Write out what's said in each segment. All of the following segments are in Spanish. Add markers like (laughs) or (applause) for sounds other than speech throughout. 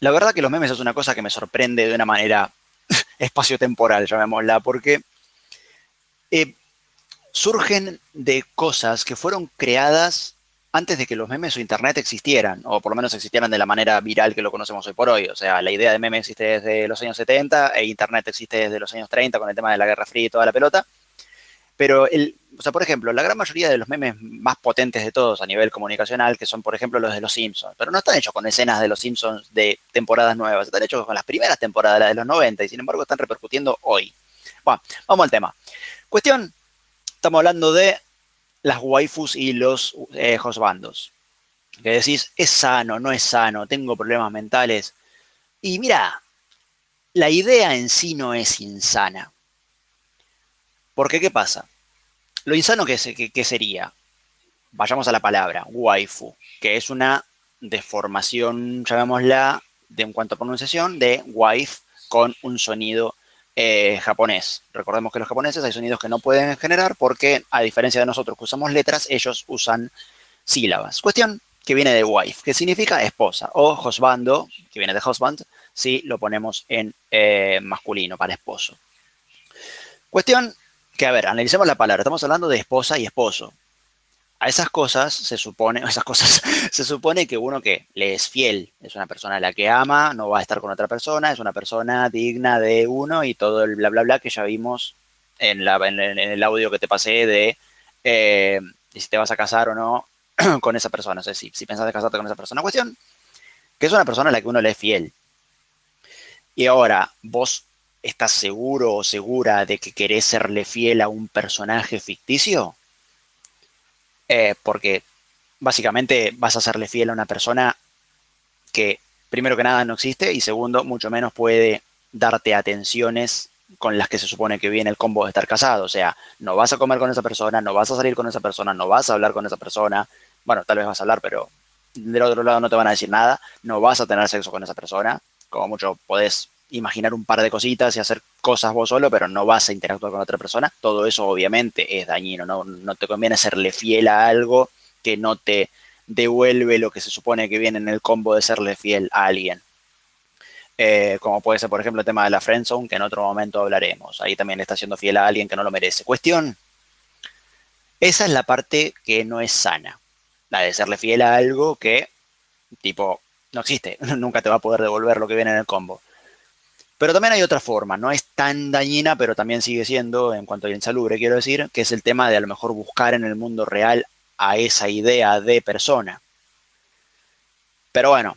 la verdad que los memes es una cosa que me sorprende de una manera (laughs) espaciotemporal, llamémosla, porque eh, surgen de cosas que fueron creadas antes de que los memes o internet existieran, o por lo menos existieran de la manera viral que lo conocemos hoy por hoy. O sea, la idea de meme existe desde los años 70 e internet existe desde los años 30 con el tema de la Guerra Fría y toda la pelota. Pero, el, o sea, por ejemplo, la gran mayoría de los memes más potentes de todos a nivel comunicacional, que son, por ejemplo, los de los Simpsons, pero no están hechos con escenas de los Simpsons de temporadas nuevas, están hechos con las primeras temporadas, las de los 90, y sin embargo están repercutiendo hoy. Bueno, vamos al tema. Cuestión, estamos hablando de las waifus y los eh, hostbandos. Que decís, es sano, no es sano, tengo problemas mentales. Y mira, la idea en sí no es insana. Porque, ¿qué pasa? Lo insano que, sería, vayamos a la palabra, waifu, que es una deformación, llamémosla, de en cuanto a pronunciación, de wife con un sonido eh, japonés. Recordemos que los japoneses hay sonidos que no pueden generar porque, a diferencia de nosotros que usamos letras, ellos usan sílabas. Cuestión que viene de wife, que significa esposa, o husbando, que viene de husband, si lo ponemos en eh, masculino, para esposo. Cuestión que, a ver, analicemos la palabra. Estamos hablando de esposa y esposo. A esas cosas se supone, (laughs) esas cosas, se supone que uno que le es fiel, es una persona a la que ama, no va a estar con otra persona, es una persona digna de uno y todo el bla bla bla que ya vimos en, el audio que te pasé de eh, si te vas a casar o no (clears throat) con esa persona. O sea, si, si pensás de casarte con esa persona. Cuestión que es una persona a la que uno le es fiel. Y ahora, vos ¿Estás seguro o segura de que querés serle fiel a un personaje ficticio? Eh, porque básicamente vas a serle fiel a una persona que, primero que nada, no existe y segundo, mucho menos puede darte atenciones con las que se supone que viene el combo de estar casado. O sea, no vas a comer con esa persona, no vas a salir con esa persona, no vas a hablar con esa persona. Bueno, tal vez vas a hablar, pero del otro lado no te van a decir nada. No vas a tener sexo con esa persona. Como mucho podés imaginar un par de cositas y hacer cosas vos solo, pero no vas a interactuar con otra persona. Todo eso obviamente es dañino, no, no te conviene serle fiel a algo que no te devuelve lo que se supone que viene en el combo de serle fiel a alguien. Eh, como puede ser, por ejemplo, el tema de la friendzone, que en otro momento hablaremos. Ahí también está siendo fiel a alguien que no lo merece. Cuestión, esa es la parte que no es sana. La de serle fiel a algo que, tipo, no existe. (laughs) Nunca te va a poder devolver lo que viene en el combo. Pero también hay otra forma, no es tan dañina, pero también sigue siendo, en cuanto a insalubre, quiero decir, que es el tema de a lo mejor buscar en el mundo real a esa idea de persona. Pero bueno,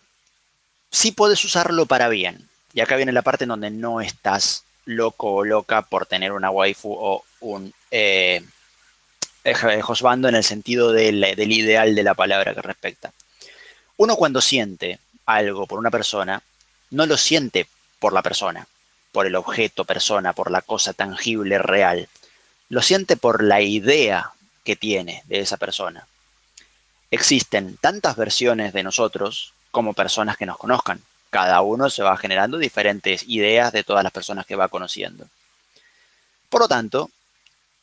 sí puedes usarlo para bien. Y acá viene la parte en donde no estás loco o loca por tener una waifu o un eh, hosbando en el sentido del ideal de la palabra que respecta. Uno cuando siente algo por una persona, no lo siente por la persona, por el objeto persona, por la cosa tangible, real. Lo siente por la idea que tiene de esa persona. Existen tantas versiones de nosotros como personas que nos conozcan. Cada uno se va generando diferentes ideas de todas las personas que va conociendo. Por lo tanto,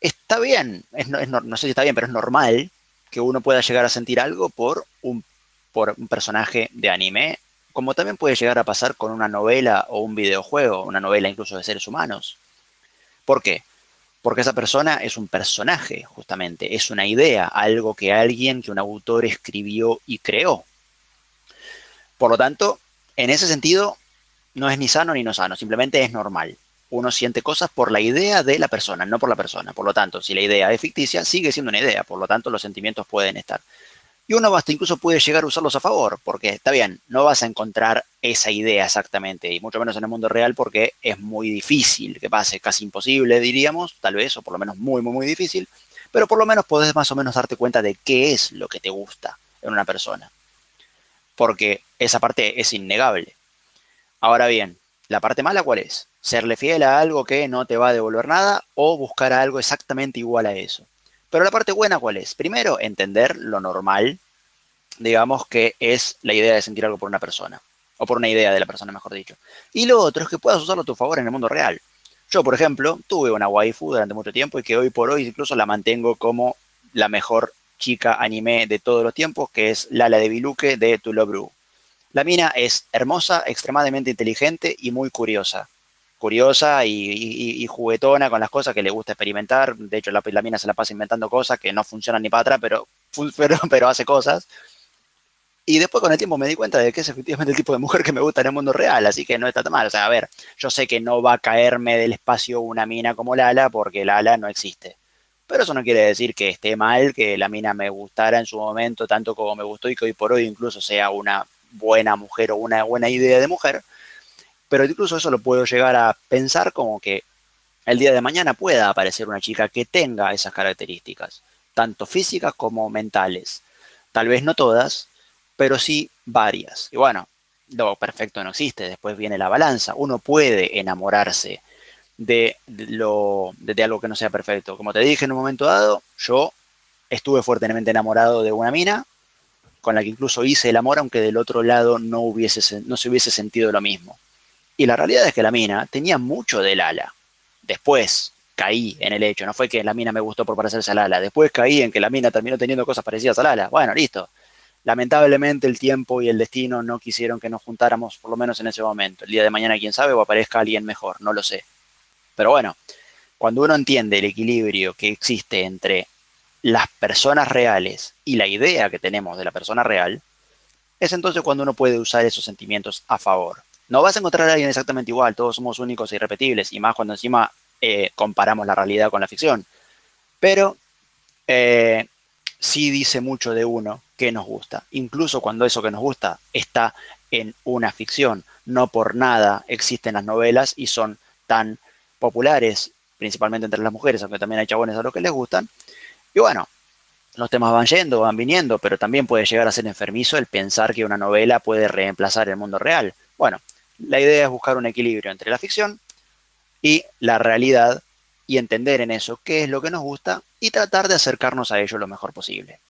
está bien, no, sé si está bien, pero es normal que uno pueda llegar a sentir algo por un, por un personaje de anime como también puede llegar a pasar con una novela o un videojuego, una novela incluso de seres humanos. ¿Por qué? Porque esa persona es un personaje, justamente, es una idea, algo que alguien, que un autor escribió y creó. Por lo tanto, en ese sentido, no es ni sano ni no sano, simplemente es normal. Uno siente cosas por la idea de la persona, no por la persona. Por lo tanto, si la idea es ficticia, sigue siendo una idea. Por lo tanto, los sentimientos pueden estar. Y uno hasta incluso puede llegar a usarlos a favor, porque está bien, no vas a encontrar esa idea exactamente, y mucho menos en el mundo real, porque es muy difícil que pase, casi imposible, diríamos, tal vez, o por lo menos muy, muy, muy difícil, pero por lo menos podés más o menos darte cuenta de qué es lo que te gusta en una persona, porque esa parte es innegable. Ahora bien, ¿la parte mala cuál es? Serle fiel a algo que no te va a devolver nada o buscar algo exactamente igual a eso. Pero la parte buena, ¿cuál es? Primero, entender lo normal, digamos, que es la idea de sentir algo por una persona, o por una idea de la persona, mejor dicho. Y lo otro es que puedas usarlo a tu favor en el mundo real. Yo, por ejemplo, tuve una waifu durante mucho tiempo y que hoy por hoy incluso la mantengo como la mejor chica anime de todos los tiempos, que es Lala de Biluque de Love La mina es hermosa, extremadamente inteligente y muy curiosa. Curiosa y, juguetona con las cosas que le gusta experimentar. De hecho, la, mina se la pasa inventando cosas que no funcionan ni para atrás, pero, (laughs) pero, pero hace cosas. Y después con el tiempo me di cuenta de que es efectivamente el tipo de mujer que me gusta en el mundo real, así que no está tan mal. O sea, a ver, yo sé que no va a caerme del espacio una mina como Lala, porque Lala no existe. Pero eso no quiere decir que esté mal, que la mina me gustara en su momento tanto como me gustó y que hoy por hoy incluso sea una buena mujer o una buena idea de mujer. Pero incluso eso lo puedo llegar a pensar como que el día de mañana pueda aparecer una chica que tenga esas características, tanto físicas como mentales. Tal vez no todas, pero sí varias. Y bueno, lo perfecto no existe, después viene la balanza. Uno puede enamorarse de, lo, de, algo que no sea perfecto. Como te dije en un momento dado, yo estuve fuertemente enamorado de una mina con la que incluso hice el amor, aunque del otro lado no, hubiese, no se hubiese sentido lo mismo. Y la realidad es que la mina tenía mucho del ala. Después caí en el hecho, no fue que la mina me gustó por parecerse al ala, después caí en que la mina terminó teniendo cosas parecidas al ala. Bueno, listo. Lamentablemente el tiempo y el destino no quisieron que nos juntáramos, por lo menos en ese momento. El día de mañana, quién sabe, o aparezca alguien mejor, no lo sé. Pero bueno, cuando uno entiende el equilibrio que existe entre las personas reales y la idea que tenemos de la persona real, es entonces cuando uno puede usar esos sentimientos a favor. No vas a encontrar a alguien exactamente igual, todos somos únicos e irrepetibles, y más cuando encima eh, comparamos la realidad con la ficción. Pero eh, sí dice mucho de uno que nos gusta, incluso cuando eso que nos gusta está en una ficción. No por nada existen las novelas y son tan populares, principalmente entre las mujeres, aunque también hay chabones a los que les gustan. Y bueno, los temas van yendo, van viniendo, pero también puede llegar a ser enfermizo el pensar que una novela puede reemplazar el mundo real. Bueno, la idea es buscar un equilibrio entre la ficción y la realidad y entender en eso qué es lo que nos gusta y tratar de acercarnos a ello lo mejor posible.